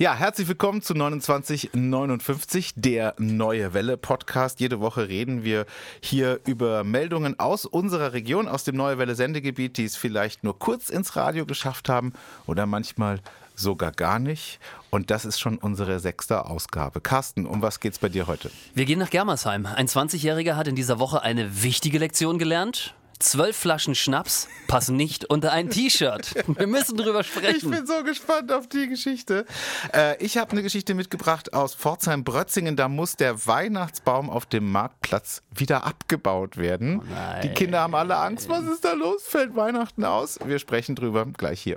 Ja, herzlich willkommen zu 2959, der Neue Welle Podcast. Jede Woche reden wir hier über Meldungen aus unserer Region, aus dem Neue Welle Sendegebiet, die es vielleicht nur kurz ins Radio geschafft haben oder manchmal sogar gar nicht. Und das ist schon unsere sechste Ausgabe. Carsten, um was geht's bei dir heute? Wir gehen nach Germersheim. Ein 20-Jähriger hat in dieser Woche eine wichtige Lektion gelernt. Zwölf Flaschen Schnaps passen nicht unter ein T-Shirt. Wir müssen drüber sprechen. Ich bin so gespannt auf die Geschichte. Äh, ich habe eine Geschichte mitgebracht aus Pforzheim-Brötzingen. Da muss der Weihnachtsbaum auf dem Marktplatz wieder abgebaut werden. Oh die Kinder haben alle Angst. Was ist da los? Fällt Weihnachten aus? Wir sprechen drüber gleich hier.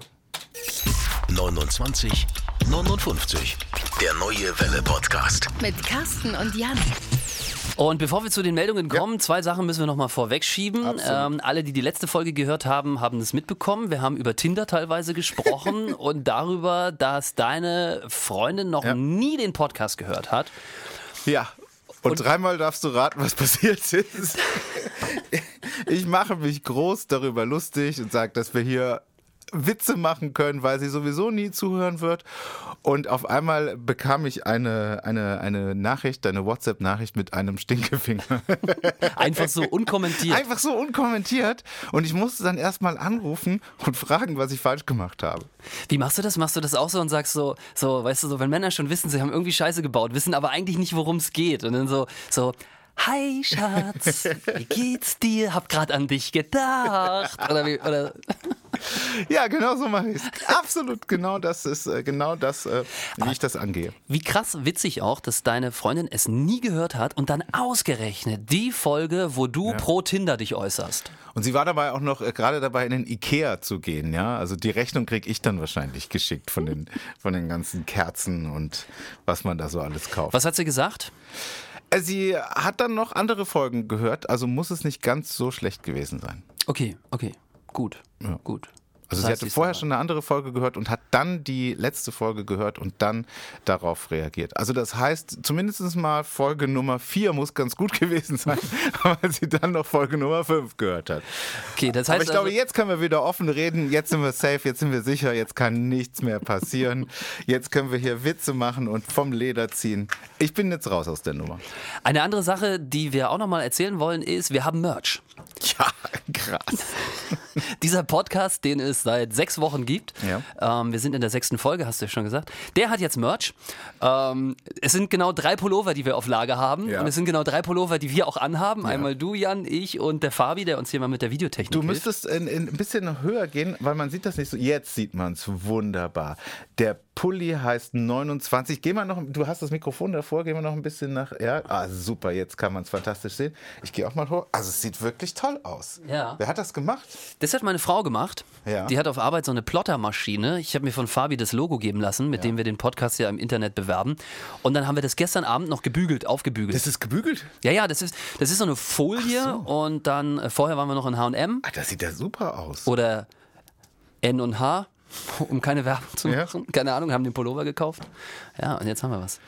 29 59. Der Neue Welle Podcast. Mit Carsten und Jan. Und bevor wir zu den Meldungen kommen, ja. zwei Sachen müssen wir nochmal vorwegschieben. Ähm, alle, die die letzte Folge gehört haben, haben es mitbekommen. Wir haben über Tinder teilweise gesprochen und darüber, dass deine Freundin noch ja. nie den Podcast gehört hat. Ja, und, und, dreimal darfst du raten, was passiert ist. ich mache mich groß darüber lustig und sage, dass wir hier Witze machen können, weil sie sowieso nie zuhören wird. Und auf einmal bekam ich eine, eine, eine Nachricht, eine WhatsApp-Nachricht mit einem Stinkefinger. Einfach so unkommentiert. Einfach so unkommentiert. Und ich musste dann erstmal anrufen und fragen, was ich falsch gemacht habe. Wie machst du das? Machst du das auch so und sagst so, so, weißt du, so, wenn Männer schon wissen, sie haben irgendwie Scheiße gebaut, wissen aber eigentlich nicht, worum es geht. Und dann so, so, Hi Schatz, wie geht's dir? Hab grad an dich gedacht. Oder wie, oder ja, genau so mache ich es. Absolut, genau das ist äh, genau das, äh, wie Aber ich das angehe. Wie krass witzig auch, dass deine Freundin es nie gehört hat und dann ausgerechnet die Folge, wo du ja. pro Tinder dich äußerst. Und sie war dabei auch noch äh, gerade dabei, in den Ikea zu gehen, ja. Also die Rechnung kriege ich dann wahrscheinlich geschickt von den, von den ganzen Kerzen und was man da so alles kauft. Was hat sie gesagt? Sie hat dann noch andere Folgen gehört, also muss es nicht ganz so schlecht gewesen sein. Okay, okay. Gut, ja. gut. Also das sie hatte vorher schon eine andere Folge gehört und hat dann die letzte Folge gehört und dann darauf reagiert. Also das heißt, zumindest mal Folge Nummer 4 muss ganz gut gewesen sein, weil sie dann noch Folge Nummer 5 gehört hat. Okay, das heißt Aber ich glaube, also jetzt können wir wieder offen reden, jetzt sind wir safe, jetzt sind wir sicher, jetzt kann nichts mehr passieren. Jetzt können wir hier Witze machen und vom Leder ziehen. Ich bin jetzt raus aus der Nummer. Eine andere Sache, die wir auch nochmal erzählen wollen, ist, wir haben Merch. Ja, krass. Dieser Podcast, den es seit sechs Wochen gibt, ja. ähm, wir sind in der sechsten Folge, hast du ja schon gesagt, der hat jetzt Merch. Ähm, es sind genau drei Pullover, die wir auf Lager haben. Ja. Und es sind genau drei Pullover, die wir auch anhaben. Ja. Einmal du, Jan, ich und der Fabi, der uns hier mal mit der Videotechnik Du müsstest in, in ein bisschen höher gehen, weil man sieht das nicht so. Jetzt sieht man es wunderbar. Der Pulli heißt 29. Geh mal noch, du hast das Mikrofon davor, gehen wir noch ein bisschen nach. Ja, ah, super, jetzt kann man es fantastisch sehen. Ich gehe auch mal hoch. Also es sieht wirklich toll aus. Ja. Wer hat das gemacht? Das hat meine Frau gemacht. Ja. Die hat auf Arbeit so eine Plottermaschine. Ich habe mir von Fabi das Logo geben lassen, mit ja. dem wir den Podcast ja im Internet bewerben. Und dann haben wir das gestern Abend noch gebügelt, aufgebügelt. Das ist gebügelt? Ja, ja, das ist, das ist so eine Folie. So. Und dann, äh, vorher waren wir noch in H&M. Ah, das sieht ja super aus. Oder N und H um keine Werbung zu machen. Ja. Keine Ahnung, haben den Pullover gekauft. Ja, und jetzt haben wir was.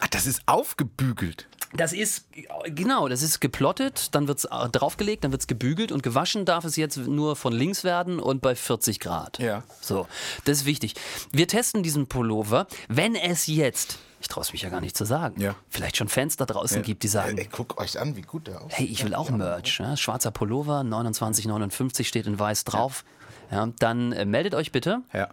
Ach, das ist aufgebügelt. Das ist, genau, das ist geplottet, dann wird es draufgelegt, dann wird es gebügelt und gewaschen darf es jetzt nur von links werden und bei 40 Grad. Ja. So, das ist wichtig. Wir testen diesen Pullover, wenn es jetzt ich traue es mich ja gar nicht zu sagen. Ja. Vielleicht schon Fans da draußen ja. gibt, die sagen: Ey, guckt euch an, wie gut der aussieht. Hey, ich will auch Merch. Ja, schwarzer Pullover, 29,59 steht in weiß drauf. Ja, dann äh, meldet euch bitte. Ja.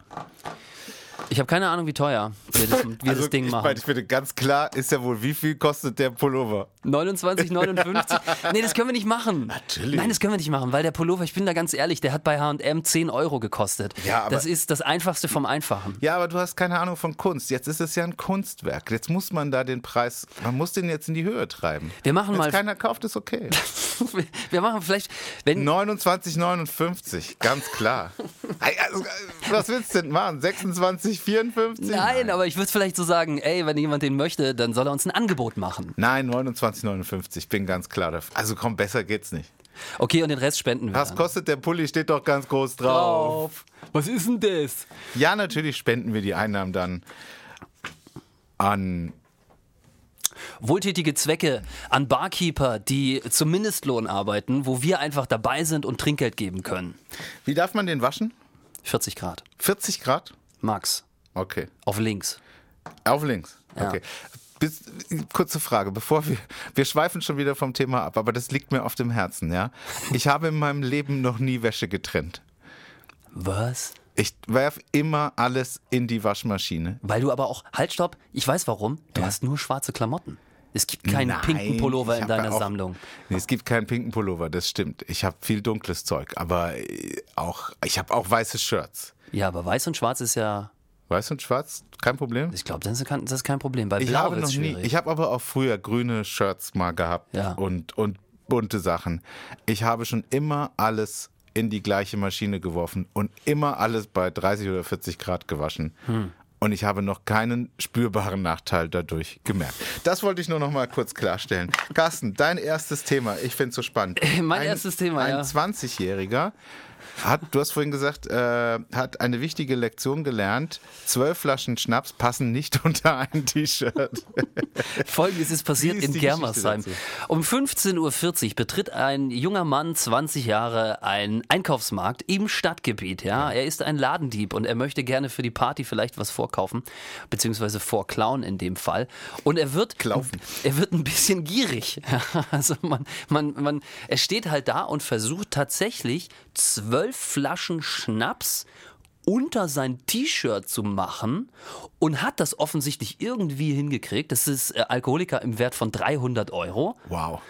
Ich habe keine Ahnung, wie teuer wir das, wir also, das Ding ich machen. Ich finde, ganz klar ist ja wohl, wie viel kostet der Pullover? 29,59? nee, das können wir nicht machen. Natürlich. Nein, das können wir nicht machen, weil der Pullover, ich bin da ganz ehrlich, der hat bei H&M 10 Euro gekostet. Ja, aber, das ist das Einfachste vom Einfachen. Ja, aber du hast keine Ahnung von Kunst. Jetzt ist es ja ein Kunstwerk. Jetzt muss man da den Preis, man muss den jetzt in die Höhe treiben. Wir machen Wenn mal... keiner kauft, ist okay. wir machen vielleicht... Wenn 29,59, ganz klar. also, was willst du denn machen? 26,54? Nein, aber ich würde vielleicht so sagen, ey, wenn jemand den möchte, dann soll er uns ein Angebot machen. Nein, 29,59, bin ganz klar dafür. Also komm, besser geht's nicht. Okay, und den Rest spenden wir. Was kostet der Pulli? Steht doch ganz groß drauf. drauf. Was ist denn das? Ja, natürlich spenden wir die Einnahmen dann an wohltätige Zwecke an Barkeeper, die zum Mindestlohn arbeiten, wo wir einfach dabei sind und Trinkgeld geben können. Wie darf man den waschen? 40 Grad. 40 Grad? Max. Okay. Auf links. Auf links. Ja. Okay. Bis, kurze Frage, bevor wir, wir schweifen schon wieder vom Thema ab, aber das liegt mir auf dem Herzen, ja. Ich habe in meinem Leben noch nie Wäsche getrennt. Was? Ich werf immer alles in die Waschmaschine. Weil du aber auch, halt stopp, ich weiß warum, du ja. hast nur schwarze Klamotten. Es gibt keinen Nein, pinken Pullover in deiner auch, Sammlung. Nee, es gibt keinen pinken Pullover, das stimmt. Ich habe viel dunkles Zeug, aber äh, auch, ich habe auch weiße Shirts. Ja, aber weiß und schwarz ist ja. Weiß und schwarz, kein Problem? Ich glaube, das, das, ist kein Problem. Weil ich habe noch nie, ich habe aber auch früher grüne Shirts mal gehabt ja. und, und bunte Sachen. Ich habe schon immer alles in die gleiche Maschine geworfen und immer alles bei 30 oder 40 Grad gewaschen. Hm. Und ich habe noch keinen spürbaren Nachteil dadurch gemerkt. Das wollte ich nur noch mal kurz klarstellen. Carsten, dein erstes Thema. Ich finde es so spannend. mein ein, erstes Thema, ein ja. Ein 20-Jähriger hat, du hast vorhin gesagt, äh, hat eine wichtige Lektion gelernt. Zwölf Flaschen Schnaps passen nicht unter ein T-Shirt. Folgendes ist passiert ist in Germersheim. Um 15.40 Uhr betritt ein junger Mann, 20 Jahre, einen Einkaufsmarkt im Stadtgebiet. Ja? Er ist ein Ladendieb und er möchte gerne für die Party vielleicht was vorkaufen, beziehungsweise vorklauen in dem Fall. Und er wird, Klaufen. er wird ein bisschen gierig. Also man, man, man, er steht halt da und versucht tatsächlich zwölf Flaschen Schnaps unter sein T-Shirt zu machen und hat das offensichtlich irgendwie hingekriegt. Das ist äh, Alkoholiker im Wert von 300 Euro. Wow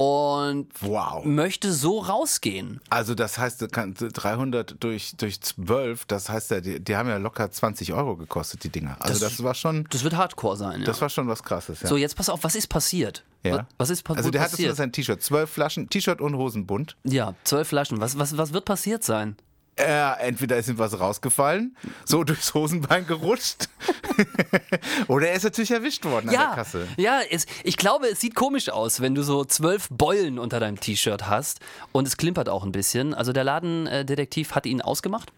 und wow. möchte so rausgehen. Also das heißt, 300 durch, durch 12, das heißt ja, die, die haben ja locker 20 Euro gekostet, die Dinger. Also das, das war schon... Das wird Hardcore sein, ja. Das war schon was Krasses, ja. So, jetzt pass auf, was ist passiert? Ja. Was ist also der passiert? hatte sein T-Shirt, zwölf Flaschen, T-Shirt und Hosenbund. Ja, zwölf Flaschen. Was, was, was wird passiert sein? Äh, entweder ist ihm was rausgefallen, so durchs Hosenbein gerutscht, oder er ist natürlich erwischt worden ja, an der Kasse. Ja, es, ich glaube, es sieht komisch aus, wenn du so zwölf Beulen unter deinem T-Shirt hast und es klimpert auch ein bisschen. Also der Ladendetektiv hat ihn ausgemacht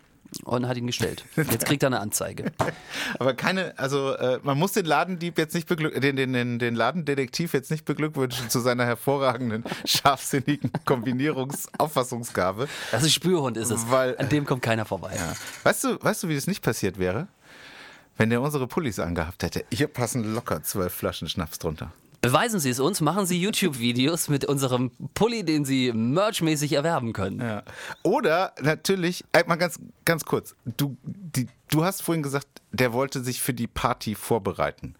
und hat ihn gestellt. Jetzt kriegt er eine Anzeige. Aber keine, also äh, man muss den Ladendieb jetzt nicht beglückwünschen, den, den, den Ladendetektiv jetzt nicht beglückwünschen zu seiner hervorragenden, scharfsinnigen Kombinierungsauffassungsgabe. Das ist Spürhund ist es. Weil, An dem kommt keiner vorbei. Ja. Weißt du, weißt du, wie das nicht passiert wäre? Wenn der unsere Pullis angehabt hätte. Hier passen locker zwölf Flaschen Schnaps drunter. Beweisen Sie es uns, machen Sie YouTube-Videos mit unserem Pulli, den Sie merchmäßig erwerben können. Ja. Oder natürlich, äh, mal ganz, ganz kurz, du, die, du hast vorhin gesagt, der wollte sich für die Party vorbereiten.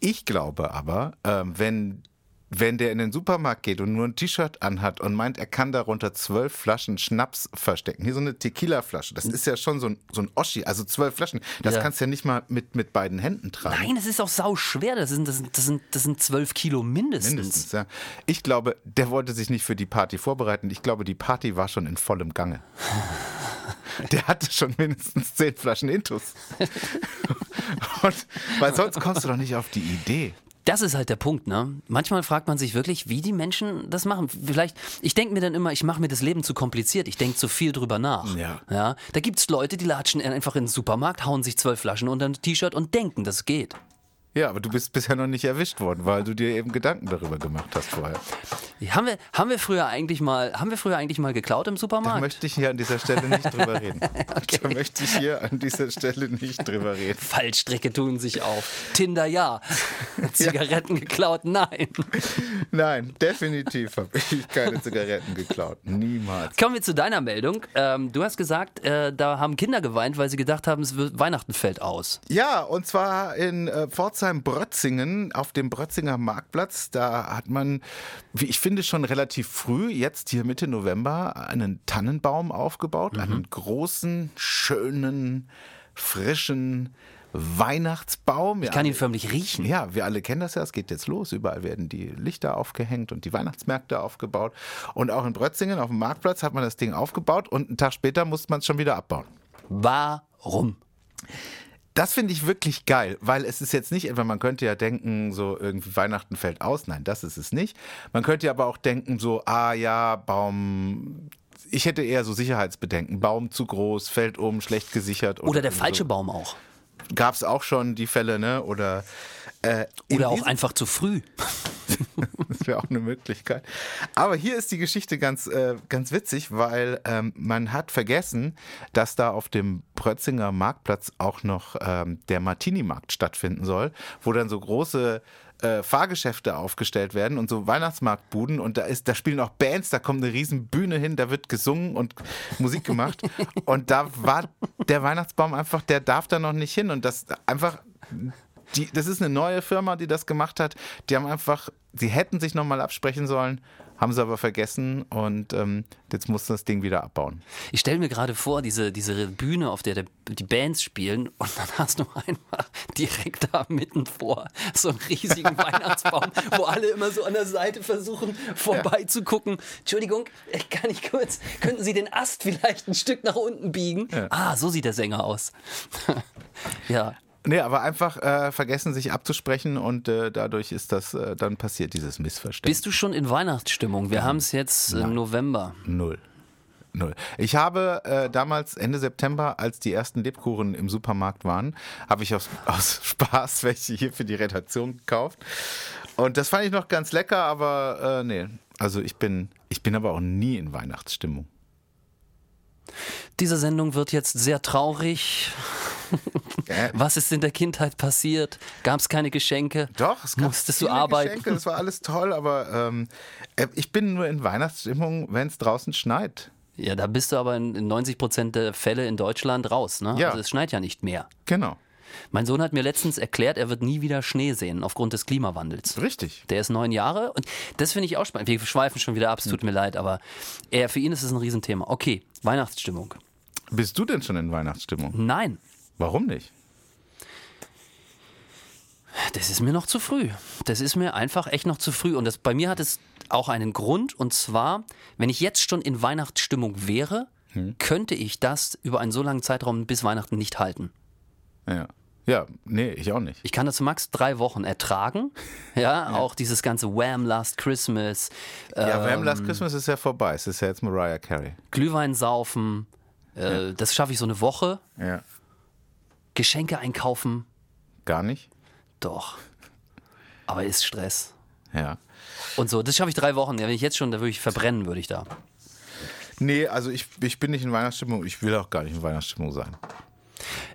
Ich glaube aber, äh, wenn wenn der in den Supermarkt geht und nur ein T-Shirt anhat und meint, er kann darunter zwölf Flaschen Schnaps verstecken, hier so eine Tequila-Flasche, das ist ja schon so ein, so ein Oschi, also zwölf Flaschen, das ja. kannst du ja nicht mal mit, mit beiden Händen tragen. Nein, das ist auch sau schwer, das sind, das sind, das sind, das sind zwölf Kilo mindestens. Mindestens, ja. Ich glaube, der wollte sich nicht für die Party vorbereiten, ich glaube, die Party war schon in vollem Gange. Der hatte schon mindestens zehn Flaschen Intus. Und, weil sonst kommst du doch nicht auf die Idee. Das ist halt der Punkt, ne? Manchmal fragt man sich wirklich, wie die Menschen das machen. Vielleicht, ich denke mir dann immer, ich mache mir das Leben zu kompliziert, ich denke zu viel drüber nach. Ja. ja? Da gibt es Leute, die latschen einfach in den Supermarkt, hauen sich zwölf Flaschen unter ein T-Shirt und denken, das geht. Ja, aber du bist bisher noch nicht erwischt worden, weil du dir eben Gedanken darüber gemacht hast vorher. Haben wir, haben wir früher eigentlich mal, haben wir früher eigentlich mal geklaut im Supermarkt? Da möchte ich hier an dieser Stelle nicht drüber reden. okay. Da möchte ich hier an dieser Stelle nicht drüber reden. Fallstricke tun sich auf. Tinder ja. Zigaretten ja. geklaut, nein. Nein, definitiv habe ich keine Zigaretten geklaut. Niemals. Kommen wir zu deiner Meldung. Ähm, du hast gesagt, äh, da haben Kinder geweint, weil sie gedacht haben, es wird, Weihnachten fällt aus. Ja, und zwar in äh, Pforzheim Pforzheim-Brötzingen auf dem Brötzinger Marktplatz. Da hat man, wie ich finde, schon relativ früh, jetzt hier Mitte November, einen Tannenbaum aufgebaut. Mhm. Einen großen, schönen, frischen, Weihnachtsbaum. Ich kann ihn förmlich riechen. Ja, wir alle kennen das ja. Es geht jetzt los. Überall werden die Lichter aufgehängt und die Weihnachtsmärkte aufgebaut. Und auch in Brötzingen auf dem Marktplatz hat man das Ding aufgebaut und einen Tag später musste man es schon wieder abbauen. Warum? Das finde ich wirklich geil, weil es ist jetzt nicht etwa, man könnte ja denken, so irgendwie Weihnachten fällt aus. Nein, das ist es nicht. Man könnte ja aber auch denken, so, ah ja, Baum, ich hätte eher so Sicherheitsbedenken. Baum zu groß, fällt um, schlecht gesichert. Oder, oder der falsche so. Baum auch. Gab es auch schon die Fälle, ne? Oder, äh, oder auch einfach zu früh. das wäre auch eine Möglichkeit. Aber hier ist die Geschichte ganz, äh, ganz witzig, weil ähm, man hat vergessen, dass da auf dem Prötzinger Marktplatz auch noch ähm, der Martini-Markt stattfinden soll, wo dann so große äh, Fahrgeschäfte aufgestellt werden und so Weihnachtsmarktbuden und da ist, da spielen auch Bands, da kommt eine riesen Bühne hin, da wird gesungen und Musik gemacht und da war der Weihnachtsbaum einfach, der darf da noch nicht hin und das einfach die, das ist eine neue Firma, die das gemacht hat. Die haben einfach, sie hätten sich nochmal absprechen sollen, haben sie aber vergessen und ähm, jetzt muss das Ding wieder abbauen. Ich stelle mir gerade vor, diese, diese Bühne, auf der, der die Bands spielen und dann hast du einfach direkt da mitten vor so einen riesigen Weihnachtsbaum, wo alle immer so an der Seite versuchen vorbeizugucken. Ja. Entschuldigung, kann ich kurz, könnten Sie den Ast vielleicht ein Stück nach unten biegen? Ja. Ah, so sieht der Sänger aus. ja. Nee, aber einfach äh, vergessen, sich abzusprechen und äh, dadurch ist das äh, dann passiert, dieses Missverständnis. Bist du schon in Weihnachtsstimmung? Wir ja. haben es jetzt im November. Null. Null. Ich habe äh, damals Ende September, als die ersten Lebkuchen im Supermarkt waren, habe ich aus, aus Spaß welche hier für die Redaktion gekauft. Und das fand ich noch ganz lecker, aber äh, nee. Also ich bin, ich bin aber auch nie in Weihnachtsstimmung. Diese Sendung wird jetzt sehr traurig. Was ist in der Kindheit passiert? Gab es keine Geschenke? Doch, es gab Musstest du arbeiten? Geschenke, das war alles toll, aber ähm, äh, ich bin nur in Weihnachtsstimmung, wenn es draußen schneit. Ja, da bist du aber in 90 Prozent der Fälle in Deutschland raus. Ne? Ja. Also es schneit ja nicht mehr. Genau. Mein Sohn hat mir letztens erklärt, er wird nie wieder Schnee sehen aufgrund des Klimawandels. Richtig. Der ist neun Jahre und das finde ich auch spannend. Wir schweifen schon wieder ab, es tut mir leid, aber er, für ihn ist es ein Riesenthema. Okay, Weihnachtsstimmung. Bist du denn schon in Weihnachtsstimmung? Nein. Warum nicht? Das ist mir noch zu früh. Das ist mir einfach echt noch zu früh. Und das, bei mir hat es auch einen Grund. Und zwar, wenn ich jetzt schon in Weihnachtsstimmung wäre, hm. könnte ich das über einen so langen Zeitraum bis Weihnachten nicht halten. Ja. Ja, nee, ich auch nicht. Ich kann das max drei Wochen ertragen. Ja, ja. auch dieses ganze Wham Last Christmas. Ja, ähm, Wham Last Christmas ist ja vorbei. Es ist ja jetzt Mariah Carey. Glühwein saufen. Äh, ja. Das schaffe ich so eine Woche. Ja. Geschenke einkaufen. Gar nicht? Doch. Aber ist Stress. Ja. Und so, das schaffe ich drei Wochen. Ja, wenn ich jetzt schon, da würde ich verbrennen, würde ich da. Nee, also ich, ich bin nicht in Weihnachtsstimmung. Ich will auch gar nicht in Weihnachtsstimmung sein.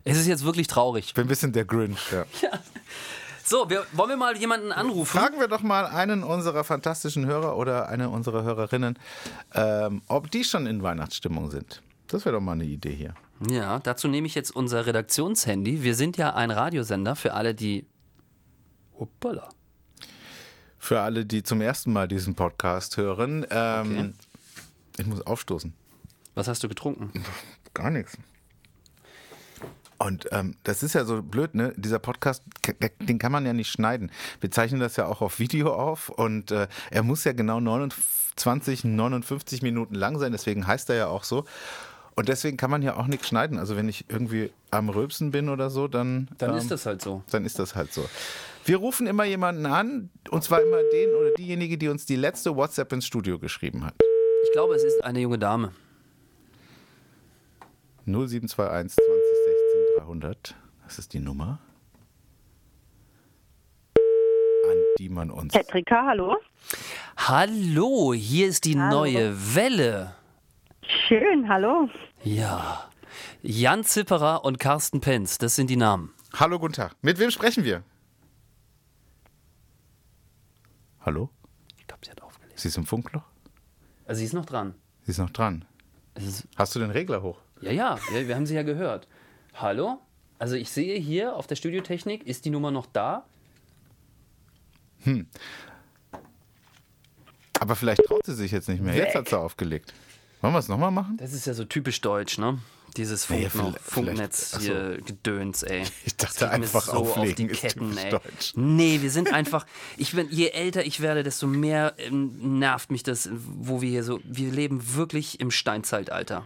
Es ist jetzt wirklich traurig. Ich bin ein bisschen der Grinch, ja. ja. So, wir, wollen wir mal jemanden anrufen? Fragen wir doch mal einen unserer fantastischen Hörer oder eine unserer Hörerinnen, ähm, ob die schon in Weihnachtsstimmung sind. Das wäre doch mal eine Idee hier. Ja, dazu nehme ich jetzt unser Redaktionshandy. Wir sind ja ein Radiosender für alle, die. Hoppala. Für alle, die zum ersten Mal diesen Podcast hören. Ähm, okay. Ich muss aufstoßen. Was hast du getrunken? Gar nichts. Und ähm, das ist ja so blöd, ne? Dieser Podcast, den kann man ja nicht schneiden. Wir zeichnen das ja auch auf Video auf und äh, er muss ja genau 29, 59 Minuten lang sein, deswegen heißt er ja auch so. Und deswegen kann man ja auch nichts schneiden. Also wenn ich irgendwie am Röpsen bin oder so, dann. Dann ähm, ist das halt so. Dann ist das halt so. Wir rufen immer jemanden an, und zwar immer den oder diejenige, die uns die letzte WhatsApp ins Studio geschrieben hat. Ich glaube, es ist eine junge Dame. 0721 2016 300. Das ist die Nummer, an die man uns. Petrika, hallo. Hallo, hier ist die hallo. neue Welle. Schön, hallo. Ja. Jan Zipperer und Carsten Penz, das sind die Namen. Hallo, guten Tag. Mit wem sprechen wir? Hallo? Ich glaube, sie hat aufgelegt. Sie ist im Funkloch? Also sie ist noch dran. Sie ist noch dran. Ist Hast du den Regler hoch? Ja, ja, ja, wir haben sie ja gehört. Hallo? Also ich sehe hier auf der Studiotechnik, ist die Nummer noch da? Hm. Aber vielleicht traut sie sich jetzt nicht mehr. Weg. Jetzt hat sie aufgelegt. Wollen wir es nochmal machen? Das ist ja so typisch deutsch, ne? Dieses Funk naja, Funknetz hier Gedöns, ey. Ich dachte einfach so auflegen auf die Ketten, ey. Deutsch. Nee, wir sind einfach, ich bin, je älter ich werde, desto mehr ähm, nervt mich das, wo wir hier so, wir leben wirklich im Steinzeitalter.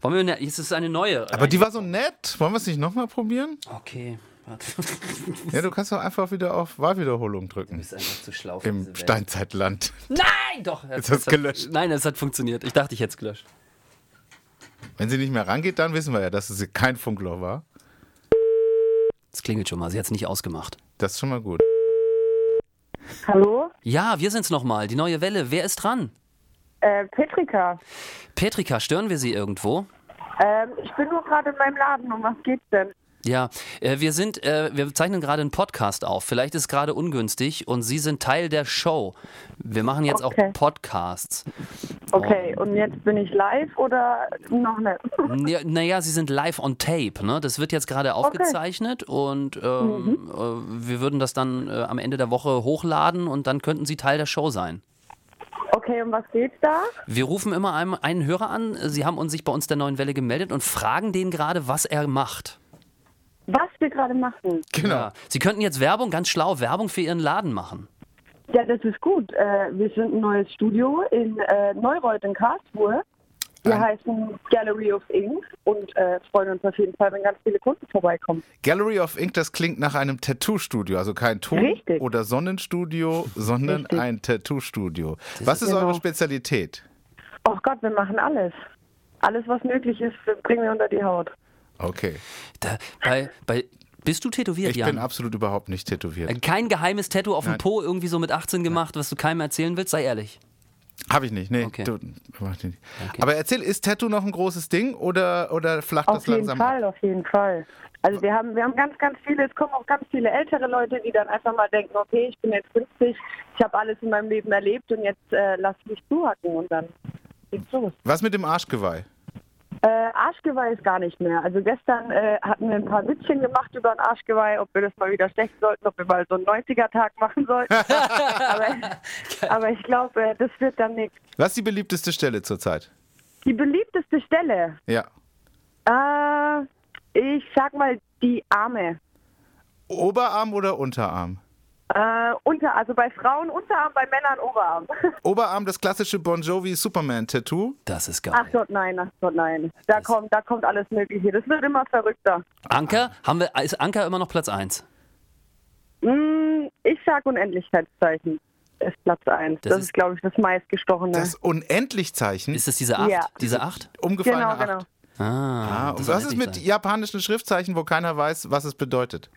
Wollen wir, ne, jetzt ist eine neue. Aber die war so nett. Wollen wir es nicht nochmal probieren? Okay. Warte. Ja, du kannst doch einfach wieder auf Wahlwiederholung drücken. Du bist einfach zu schlau. Im Steinzeitland. Nein, doch. Jetzt hast du gelöscht. Nein, es hat funktioniert. Ich dachte, ich hätte es gelöscht. Wenn sie nicht mehr rangeht, dann wissen wir ja, dass es kein Funkloch war. Es klingelt schon mal. Sie hat es nicht ausgemacht. Das ist schon mal gut. Hallo? Ja, wir sind's nochmal. Die neue Welle. Wer ist dran? Äh, Petrika. Petrika, stören wir Sie irgendwo? Ähm, ich bin nur gerade in meinem Laden. Um was geht's denn? Ja, äh, wir sind, äh, wir zeichnen gerade einen Podcast auf. Vielleicht ist es gerade ungünstig und Sie sind Teil der Show. Wir machen jetzt Okay. auch Podcasts. Okay, und jetzt bin ich live oder noch nicht? Ja, naja, Sie sind live on tape. Ne? Das wird jetzt gerade aufgezeichnet und ähm, äh, wir würden das dann äh, am Ende der Woche hochladen und dann könnten Sie Teil der Show sein. Okay, um was geht's da? Wir rufen immer einem, einen Hörer an. Sie haben uns sich bei uns der neuen Welle gemeldet und fragen den gerade, was er macht. Was wir gerade machen? Genau. Ja. Sie könnten jetzt Werbung, ganz schlau, Werbung für Ihren Laden machen. Ja, das ist gut. Äh, wir sind ein neues Studio in äh, Neureuth in Karlsruhe. Wir Ein- heißen Gallery of Ink und äh, freuen uns auf jeden Fall, wenn ganz viele Kunden vorbeikommen. Gallery of Ink, das klingt nach einem Tattoo-Studio. Also kein Ton- Richtig. oder Sonnenstudio, sondern Richtig. ein Tattoo-Studio. Was ist Genau. eure Spezialität? Oh Gott, wir machen alles. Alles, was möglich ist, bringen wir unter die Haut. Okay. Da, bei, bei, bist du tätowiert, Ich Jan? bin absolut überhaupt nicht tätowiert. Kein geheimes Tattoo auf dem Nein. Po irgendwie so mit 18 gemacht, was du keinem erzählen willst? Sei ehrlich. Habe ich nicht, nee. Okay. Du, mach nicht. Aber erzähl, ist Tattoo noch ein großes Ding oder, oder flacht Auf das jeden langsam ab? Fall, auf jeden Fall. Also wir haben, wir haben ganz, ganz viele, es kommen auch ganz viele ältere Leute, die dann einfach mal denken, okay, ich bin jetzt 50, ich habe alles in meinem Leben erlebt und jetzt äh, lass mich zuhacken und dann geht's los. Was mit dem Arschgeweih? Äh, Arschgeweih ist gar nicht mehr. Also gestern äh, hatten wir ein paar Witzchen gemacht über ein Arschgeweih, ob wir das mal wieder stechen sollten, ob wir mal so einen 90er-Tag machen sollten. aber, aber ich glaube, äh, das wird dann nichts. Was ist die beliebteste Stelle zurzeit? Die beliebteste Stelle, Ja. äh, ich sag mal die Arme. Oberarm oder Unterarm? Äh, unter, also bei Frauen Unterarm, bei Männern Oberarm. Oberarm das klassische Bon Jovi Superman Tattoo. Das ist Ach geil. Gott, nein, ach Gott, nein. Da kommt, da kommt alles Mögliche. Das wird immer verrückter. Anker, haben wir, ist Anker immer noch Platz 1? Hm, ich sag Unendlichkeitszeichen. Ist Platz 1. Das Das, ist- ist, glaube ich, das meistgestochene. Das Unendlichzeichen. Ist es diese 8? Ja. Diese 8? umgefallene genau, Acht. genau. Ah, Ah, und das was ist mit sein. japanischen Schriftzeichen, wo keiner weiß, was es bedeutet?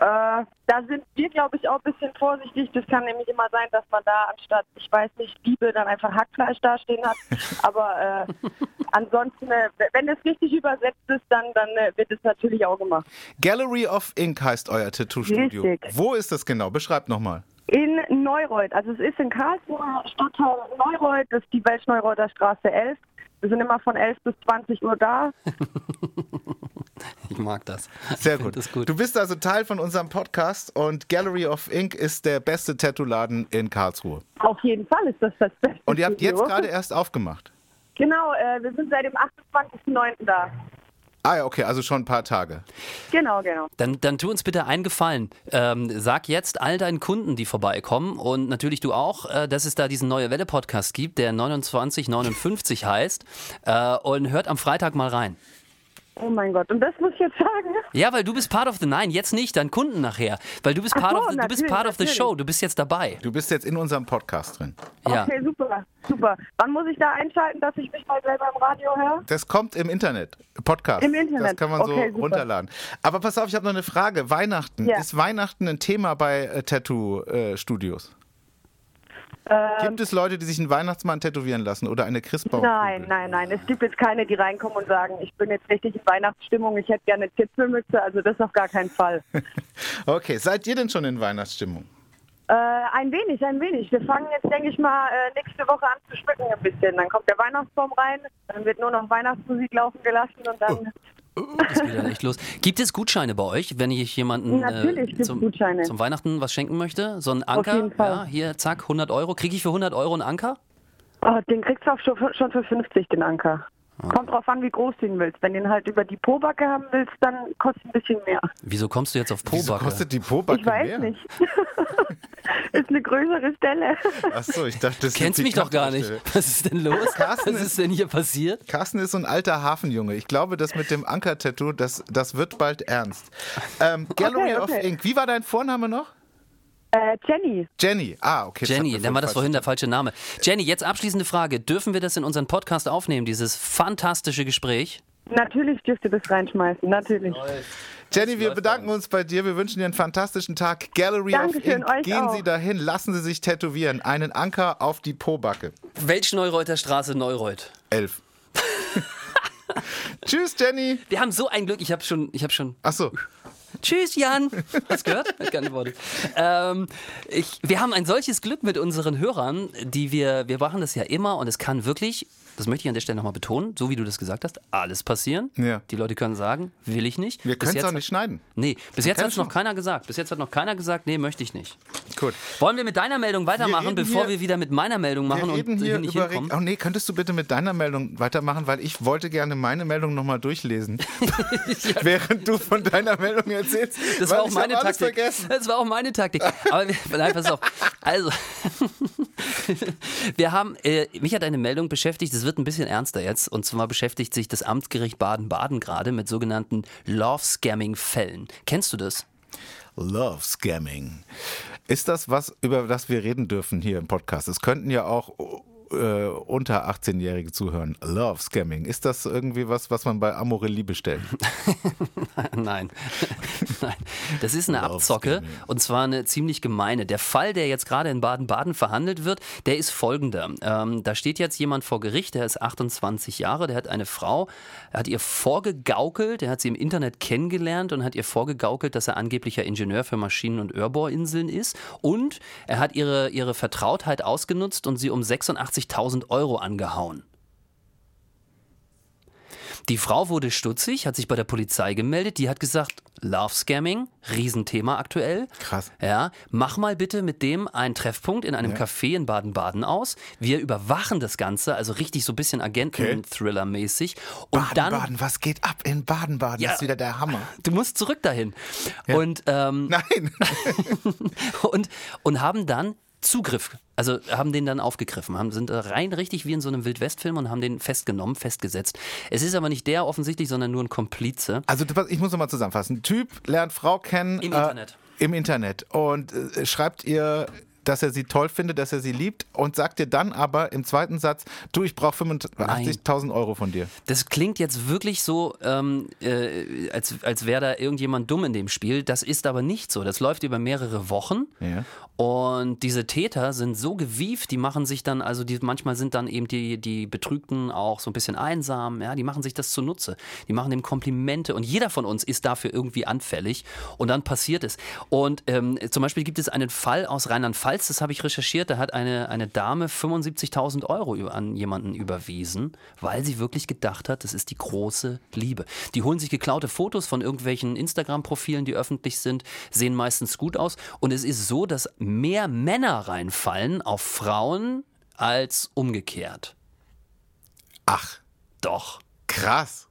Äh, da sind wir, glaube ich, auch ein bisschen vorsichtig. Das kann nämlich immer sein, dass man da anstatt, ich weiß nicht, Liebe dann einfach Hackfleisch dastehen hat. Aber äh, ansonsten, äh, wenn es richtig übersetzt ist, dann, dann äh, wird es natürlich auch gemacht. Gallery of Ink heißt euer Tattoo-Studio. Wo ist das genau? Beschreibt nochmal. In Neureuth, also es ist in Karlsruhe, Stadtteil Neureuth, das ist die Welschneureuter Straße 11. Wir sind immer von 11 bis 20 Uhr da. Ich mag das. Sehr gut. Das gut. Du bist also Teil von unserem Podcast und Gallery of Ink ist der beste Tattoo-Laden in Karlsruhe. Auf jeden Fall ist das das Beste. Und ihr habt jetzt gerade erst aufgemacht. Genau, äh, wir sind seit dem 28.09. da. Ah ja, okay, also schon ein paar Tage. Genau, genau. Dann, dann tu uns bitte einen Gefallen. Ähm, sag jetzt all deinen Kunden, die vorbeikommen und natürlich du auch, äh, dass es da diesen Neue Welle Podcast gibt, der 2959 heißt äh, und hört am Freitag mal rein. Oh mein Gott, und das muss ich jetzt sagen? Ja, weil du bist part of the nine, jetzt nicht, dein Kunden nachher, weil du bist part so, of the, du bist part of the natürlich. show, du bist jetzt dabei. Du bist jetzt in unserem Podcast drin. Ja. Okay, super, super. Wann muss ich da einschalten, dass ich mich mal selber im Radio höre? Das kommt im Internet. Podcast. Im Internet. Das kann man Okay, so super. runterladen. Aber pass auf, ich habe noch eine Frage. Weihnachten. Ja. Ist Weihnachten ein Thema bei äh, Tattoo-Studios? Ähm, Gibt es Leute, die sich einen Weihnachtsmann tätowieren lassen oder eine Christbaum? nein, nein, nein. Es gibt jetzt keine, die reinkommen und sagen, ich bin jetzt richtig in Weihnachtsstimmung, ich hätte gerne eine Zipfelmütze. Also das auf gar keinen Fall. Okay, seid ihr denn schon in Weihnachtsstimmung? Äh, ein wenig, ein wenig. Wir fangen jetzt, denke ich mal, äh, nächste Woche an zu schmücken ein bisschen. Dann kommt der Weihnachtsbaum rein, dann wird nur noch Weihnachtsmusik laufen gelassen und dann Oh, das geht ja echt los. Gibt es Gutscheine bei euch, wenn ich jemanden äh, zum, zum Weihnachten was schenken möchte? So ein Anker? jeden Fall. Ja, hier, zack, 100 Euro. Kriege ich für 100 Euro einen Anker? Oh, den kriegst du auch schon, für- schon für 50, den Anker. Kommt drauf an, wie groß du ihn willst. Wenn du ihn halt über die Pobacke haben willst, dann kostet ein bisschen mehr. Wieso kommst du jetzt auf Wieso Pobacke? kostet die Pobacke Ich weiß mehr? nicht. ist eine größere Stelle. Achso, ich dachte, das Du kennst mich doch gar nicht. Was ist denn los? Carsten Was ist- ist denn hier passiert? Carsten ist so ein alter Hafenjunge. Ich glaube, das mit dem Anker-Tattoo, das, das wird bald ernst. Ähm, Gallery Okay, of okay. Ink. Wie war dein Vorname noch? Äh, Jenny. Jenny. Ah, okay. Jenny, dann war das vorhin der falsche Name. Jenny, jetzt abschließende Frage. Dürfen wir das in unseren Podcast aufnehmen, dieses fantastische Gespräch? Natürlich dürft ihr das reinschmeißen, natürlich. Jenny, wir bedanken uns bei dir. Wir wünschen dir einen fantastischen Tag. Gallery Dankeschön, of Ink. Gehen auch. Sie dahin, lassen Sie sich tätowieren. Einen Anker auf die Po-Backe. Welch-Neureuter Straße, Neureuth. Elf. Tschüss, Jenny. Wir haben so ein Glück, ich habe schon, ich habe schon. Achso. Tschüss, Jan. Hast gehört? Hat geantwortet. Ähm, ich, wir haben ein solches Glück mit unseren Hörern, die wir, wir machen das ja immer und es kann wirklich, das möchte ich an der Stelle nochmal betonen, so wie du das gesagt hast, alles passieren. Ja. Die Leute können sagen, will ich nicht. Wir können es auch nicht schneiden. Nee, bis jetzt hat es noch keiner gesagt. Bis jetzt hat noch keiner gesagt, nee, möchte ich nicht. Gut. Wollen wir mit deiner Meldung weitermachen, reden bevor hier- wir wieder mit meiner Meldung machen Wir reden und hier nicht über. hinkommen? Oh nee, könntest du bitte mit deiner Meldung weitermachen, weil ich wollte gerne meine Meldung nochmal durchlesen. Während du von deiner Meldung erzählst. Das war auch meine Taktik. Das war auch meine Taktik. Aber wir, nein, pass auf. Also, wir haben, äh, mich hat eine Meldung beschäftigt, es wird ein bisschen ernster jetzt. Und zwar beschäftigt sich das Amtsgericht Baden-Baden gerade mit sogenannten Love-Scamming-Fällen. Kennst du das? Love Scamming. Ist das was, über das wir reden dürfen hier im Podcast? Es könnten ja auch äh, unter 18-Jährige zuhören. Love Scamming. Ist das irgendwie was, was man bei Amorelie bestellt? Nein. Nein. Das ist eine Love Abzocke Scamming. und zwar eine ziemlich gemeine. Der Fall, der jetzt gerade in Baden-Baden verhandelt wird, der ist folgender. Ähm, da steht jetzt jemand vor Gericht, der ist 28 Jahre, der hat eine Frau, er hat ihr vorgegaukelt, er hat sie im Internet kennengelernt und hat ihr vorgegaukelt, dass er angeblicher Ingenieur für Maschinen- und Örbohrinseln ist und er hat ihre, ihre Vertrautheit ausgenutzt und sie um 86.000 Euro angehauen. Die Frau wurde stutzig, hat sich bei der Polizei gemeldet. Die hat gesagt, Love Scamming, Riesenthema aktuell. Krass. Ja, mach mal bitte mit dem einen Treffpunkt in einem Café in Baden-Baden aus. Wir überwachen das Ganze, also richtig so ein bisschen Agenten-Thriller-mäßig. Und dann Baden-Baden, was geht ab in Baden-Baden? Ja. Das ist wieder der Hammer. Du musst zurück dahin. Und, ähm, Nein. und, und haben dann Zugriff, also haben den dann aufgegriffen, haben, sind rein richtig wie in so einem Wildwest-Film und haben den festgenommen, festgesetzt. Es ist aber nicht der offensichtlich, sondern nur ein Komplize. Also ich muss nochmal zusammenfassen. Typ lernt Frau kennen. Im äh, Internet. Im Internet. Und äh, schreibt ihr, dass er sie toll findet, dass er sie liebt und sagt dir dann aber im zweiten Satz, du, ich brauche 85.000 Euro von dir. Das klingt jetzt wirklich so, ähm, äh, als, als wäre da irgendjemand dumm in dem Spiel. Das ist aber nicht so. Das läuft über mehrere Wochen. Ja. Und diese Täter sind so gewieft, die machen sich dann, also die, manchmal sind dann eben die, die Betrügten auch so ein bisschen einsam, ja, die machen sich das zunutze. Die machen dem Komplimente und jeder von uns ist dafür irgendwie anfällig und dann passiert es. Und ähm, zum Beispiel gibt es einen Fall aus Rheinland-Pfalz, das habe ich recherchiert, da hat eine, eine Dame 75.000 Euro an jemanden überwiesen, weil sie wirklich gedacht hat, das ist die große Liebe. Die holen sich geklaute Fotos von irgendwelchen Instagram-Profilen, die öffentlich sind, sehen meistens gut aus und es ist so, dass mehr Männer reinfallen auf Frauen als umgekehrt. Ach, Doch. krass.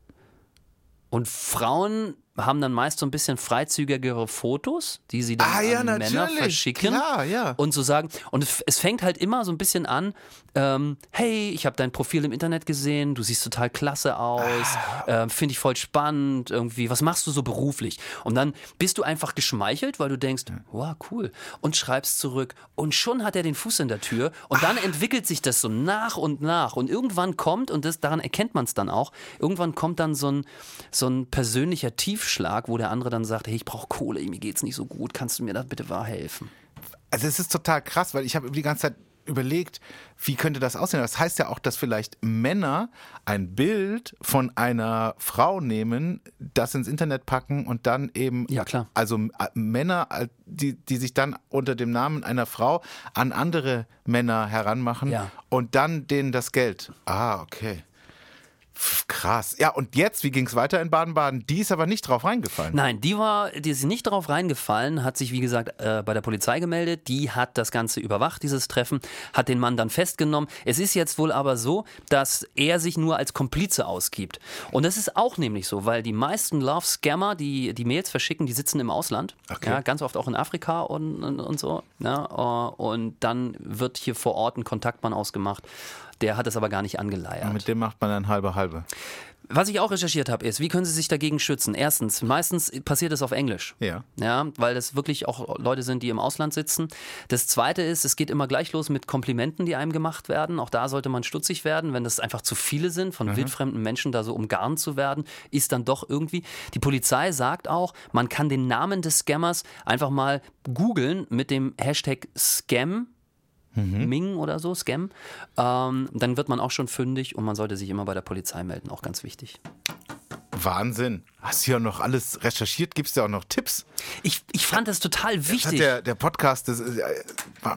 Und Frauen haben dann meist so ein bisschen freizügigere Fotos, die sie dann Ah, ja, an Männer verschicken. Klar, ja. Und so sagen, und es, es fängt halt immer so ein bisschen an, ähm, hey, ich habe dein Profil im Internet gesehen, du siehst total klasse aus, Ah. ähm, finde ich voll spannend, irgendwie, was machst du so beruflich? Und dann bist du einfach geschmeichelt, weil du denkst, wow, cool, und schreibst zurück und schon hat er den Fuß in der Tür und dann entwickelt sich das so nach und nach und irgendwann kommt, und das, daran erkennt man es dann auch, irgendwann kommt dann so ein, so ein persönlicher Tiefschlag, wo der andere dann sagt, hey, ich brauche Kohle, mir geht's nicht so gut, kannst du mir da bitte wahr helfen? Also es ist total krass, weil ich habe die ganze Zeit überlegt, wie könnte das aussehen? Das heißt ja auch, dass vielleicht Männer ein Bild von einer Frau nehmen, das ins Internet packen und dann eben, Ja, klar. also äh, Männer, äh, die, die sich dann unter dem Namen einer Frau an andere Männer heranmachen Ja. und dann denen das Geld. Ah, okay. Krass. Ja, und jetzt, wie ging es weiter in Baden-Baden? Die ist aber nicht drauf reingefallen. Nein, die war, die ist nicht darauf reingefallen, hat sich wie gesagt äh, bei der Polizei gemeldet, die hat das Ganze überwacht, dieses Treffen, hat den Mann dann festgenommen. Es ist jetzt wohl aber so, dass er sich nur als Komplize ausgibt. Und das ist auch nämlich so, weil die meisten Love-Scammer, die die Mails verschicken, die sitzen im Ausland, Okay. ja, ganz oft auch in Afrika und, und, und so. Ja, äh, und dann wird hier vor Ort ein Kontaktmann ausgemacht. Der hat es aber gar nicht angeleiert. Mit dem macht man dann halbe halbe. Was ich auch recherchiert habe, ist, wie können Sie sich dagegen schützen? Erstens, meistens passiert es auf Englisch. Ja. Ja, weil das wirklich auch Leute sind, die im Ausland sitzen. Das zweite ist, es geht immer gleich los mit Komplimenten, die einem gemacht werden. Auch da sollte man stutzig werden, wenn das einfach zu viele sind, von mhm. wildfremden Menschen da so umgarnt zu werden, ist dann doch irgendwie. Die Polizei sagt auch, man kann den Namen des Scammers einfach mal googeln mit dem Hashtag Scam mhm. Ming oder so, Scam, ähm, dann wird man auch schon fündig und man sollte sich immer bei der Polizei melden, auch ganz wichtig. Wahnsinn. Hast du ja noch alles recherchiert? Gibst du auch noch Tipps? Ich, ich fand das total wichtig. Der, der Podcast das, äh,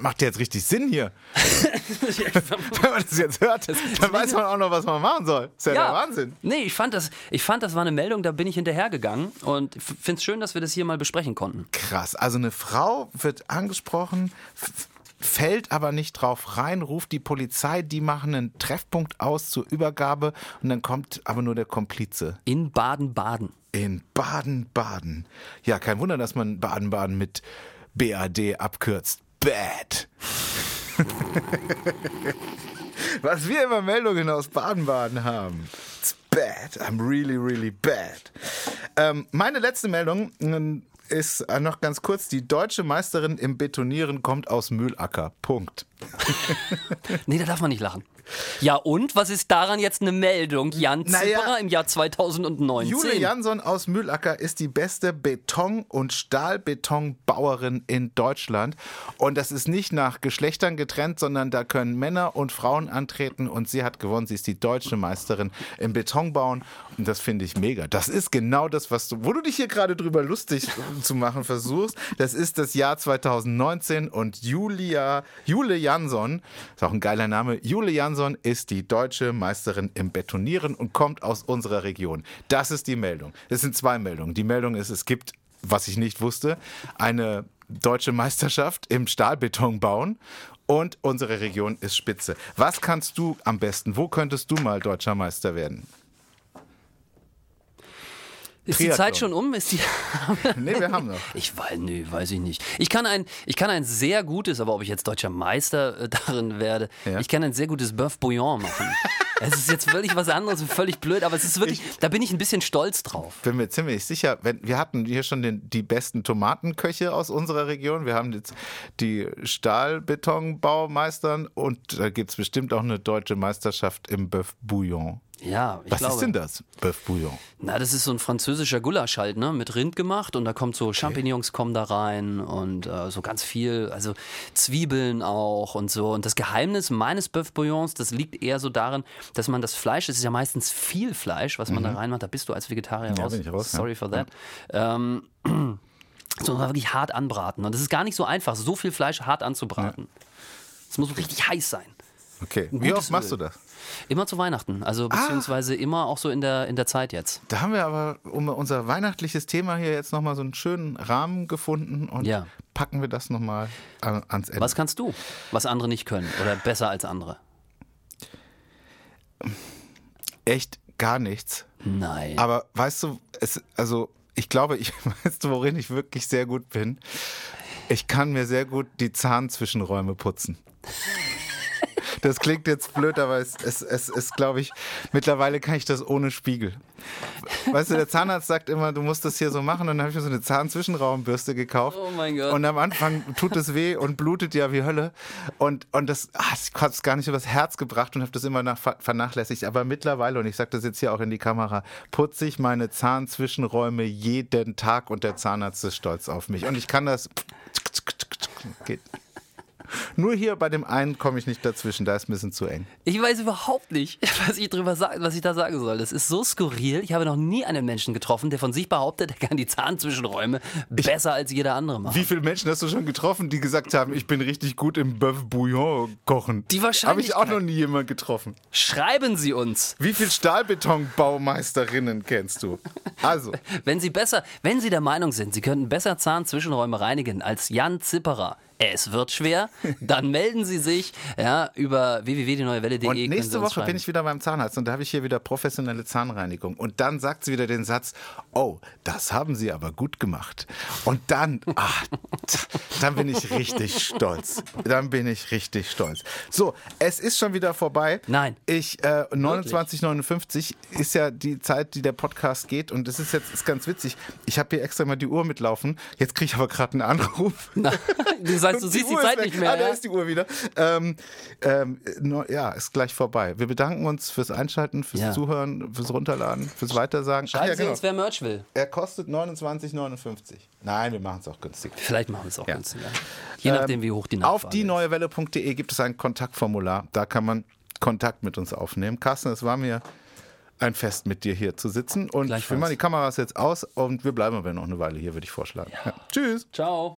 macht ja jetzt richtig Sinn hier. Wenn man das jetzt hört, dann weiß man auch noch, was man machen soll. Das ist ja, ja der Wahnsinn. Nee, ich fand, das, ich fand, das war eine Meldung, da bin ich hinterhergegangen und finde es schön, dass wir das hier mal besprechen konnten. Krass. Also eine Frau wird angesprochen, fällt aber nicht drauf rein, ruft die Polizei, die machen einen Treffpunkt aus zur Übergabe und dann kommt aber nur der Komplize. In Baden-Baden. In Baden-Baden. Ja, kein Wunder, dass man Baden-Baden mit BAD abkürzt. Bad. Was wir immer Meldungen aus Baden-Baden haben. It's bad. I'm really, really bad. Ähm, meine letzte Meldung ist äh, noch ganz kurz, die deutsche Meisterin im Betonieren kommt aus Mühlacker. Punkt. nee, da darf man nicht lachen. Ja, und was ist daran jetzt eine Meldung? Jan Zipperer naja, im Jahr 2019. Jule Jansson aus Mühlacker ist die beste Beton- und Stahlbetonbauerin in Deutschland. Und das ist nicht nach Geschlechtern getrennt, sondern da können Männer und Frauen antreten. Und sie hat gewonnen. Sie ist die deutsche Meisterin im Betonbauen. Und das finde ich mega. Das ist genau das, was du, wo du dich hier gerade drüber lustig zu machen versuchst. Das ist das Jahr 2019 und Julia, Jule Jansson, ist auch ein geiler Name, Jule Jansson Jansson ist die deutsche Meisterin im Betonieren und kommt aus unserer Region. Das ist die Meldung. Es sind zwei Meldungen. Die Meldung ist, es gibt, was ich nicht wusste, eine deutsche Meisterschaft im Stahlbeton bauen und unsere Region ist spitze. Was kannst du am besten? Wo könntest du mal deutscher Meister werden? Ist Triathlon. die Zeit schon um? Ist die nee, wir haben noch. Ich weiß, nee, weiß ich nicht. Ich kann ein, ich kann ein sehr gutes, aber ob ich jetzt deutscher Meister äh, darin werde, ja? ich kann ein sehr gutes Bœuf Bouillon machen. es ist jetzt völlig was anderes und völlig blöd, aber es ist wirklich, ich, da bin ich ein bisschen stolz drauf. Bin mir ziemlich sicher, wenn, wir hatten hier schon den, die besten Tomatenköche aus unserer Region. Wir haben jetzt die Stahlbetonbaumeistern und da gibt es bestimmt auch eine deutsche Meisterschaft im Bœuf Bouillon. Ja, ich Was glaube. ist denn das, Bœuf Bouillon? Na, das ist so ein französischer Gulasch halt, ne? Mit Rind gemacht und da kommt so Champignons kommen da rein und äh, so ganz viel, also Zwiebeln auch und so. Und das Geheimnis meines Bœuf Bouillons, das liegt eher so darin, dass man das Fleisch, es ist ja meistens viel Fleisch, was man mhm. da reinmacht, da bist du als Vegetarier ja, raus. Bin ich raus. Sorry ja. for that. Ähm, so wirklich hart anbraten. Und das ist gar nicht so einfach, so viel Fleisch hart anzubraten. Es ja. muss richtig heiß sein. Okay. Wie oft machst du das? Immer zu Weihnachten, also ah. beziehungsweise ah, immer auch so in der, in der Zeit jetzt. Da haben wir aber um unser weihnachtliches Thema hier jetzt nochmal so einen schönen Rahmen gefunden und ja. packen wir das nochmal ans Ende. Was kannst du, was andere nicht können oder besser als andere? Echt gar nichts. Nein. Aber weißt du, es, also ich glaube, ich weißt du, worin ich wirklich sehr gut bin. Ich kann mir sehr gut die Zahnzwischenräume putzen. Das klingt jetzt blöd, aber es, es, es ist, glaube ich, mittlerweile kann ich das ohne Spiegel. Weißt du, der Zahnarzt sagt immer, du musst das hier so machen. Und dann habe ich mir so eine Zahnzwischenraumbürste gekauft. Oh mein Gott. Und am Anfang tut es weh und blutet ja wie Hölle. Und, und das ach, hat es gar nicht übers Herz gebracht und habe das immer nach, vernachlässigt. Aber mittlerweile, und ich sage das jetzt hier auch in die Kamera, putze ich meine Zahnzwischenräume jeden Tag und der Zahnarzt ist stolz auf mich. Und ich kann das. Geht. Nur hier bei dem einen komme ich nicht dazwischen, da ist ein bisschen zu eng. Ich weiß überhaupt nicht, was ich, drüber sag, was ich da sagen soll. Das ist so skurril. Ich habe noch nie einen Menschen getroffen, der von sich behauptet, er kann die Zahnzwischenräume ich, besser als jeder andere machen. Wie viele Menschen hast du schon getroffen, die gesagt haben, ich bin richtig gut im Bœuf Bouillon kochen? Die Wahrscheinlichkeit. Habe ich auch noch nie jemand getroffen. Schreiben Sie uns. Wie viele Stahlbetonbaumeisterinnen kennst du? Also. wenn Sie besser, wenn Sie der Meinung sind, Sie könnten besser Zahnzwischenräume reinigen als Jan Zipperer, es wird schwer, dann melden Sie sich ja, über www.dieneuewelle.de. Und nächste Woche bin ich wieder beim Zahnarzt und da habe ich hier wieder professionelle Zahnreinigung. Und dann sagt sie wieder den Satz, oh, das haben Sie aber gut gemacht. Und dann, ach, Dann bin ich richtig stolz. Dann bin ich richtig stolz. So, es ist schon wieder vorbei. Nein. Ich, äh, 29,59 ist ja die Zeit, die der Podcast geht. Und es ist jetzt ist ganz witzig. Ich habe hier extra mal die Uhr mitlaufen. Jetzt kriege ich aber gerade einen Anruf. Na, heißt, du siehst die, die Zeit nicht mehr. Ah, da ist die Uhr wieder. Ähm, ähm, no, ja, ist gleich vorbei. Wir bedanken uns fürs Einschalten, fürs ja. Zuhören, fürs Runterladen, fürs Weitersagen. Schreiben ja, genau. Sie uns, wer Merch will. Er kostet 29,59. Nein, wir machen es auch günstig. Vielleicht machen wir es auch ja. günstiger. Je nachdem, wie hoch die Nachfrage Auf die neue Welle.de gibt es ein Kontaktformular. Da kann man Kontakt mit uns aufnehmen. Carsten, es war mir ein Fest mit dir hier zu sitzen. Und wir machen die Kameras jetzt aus und wir bleiben aber noch eine Weile hier, würde ich vorschlagen. Ja. Ja. Tschüss. Ciao.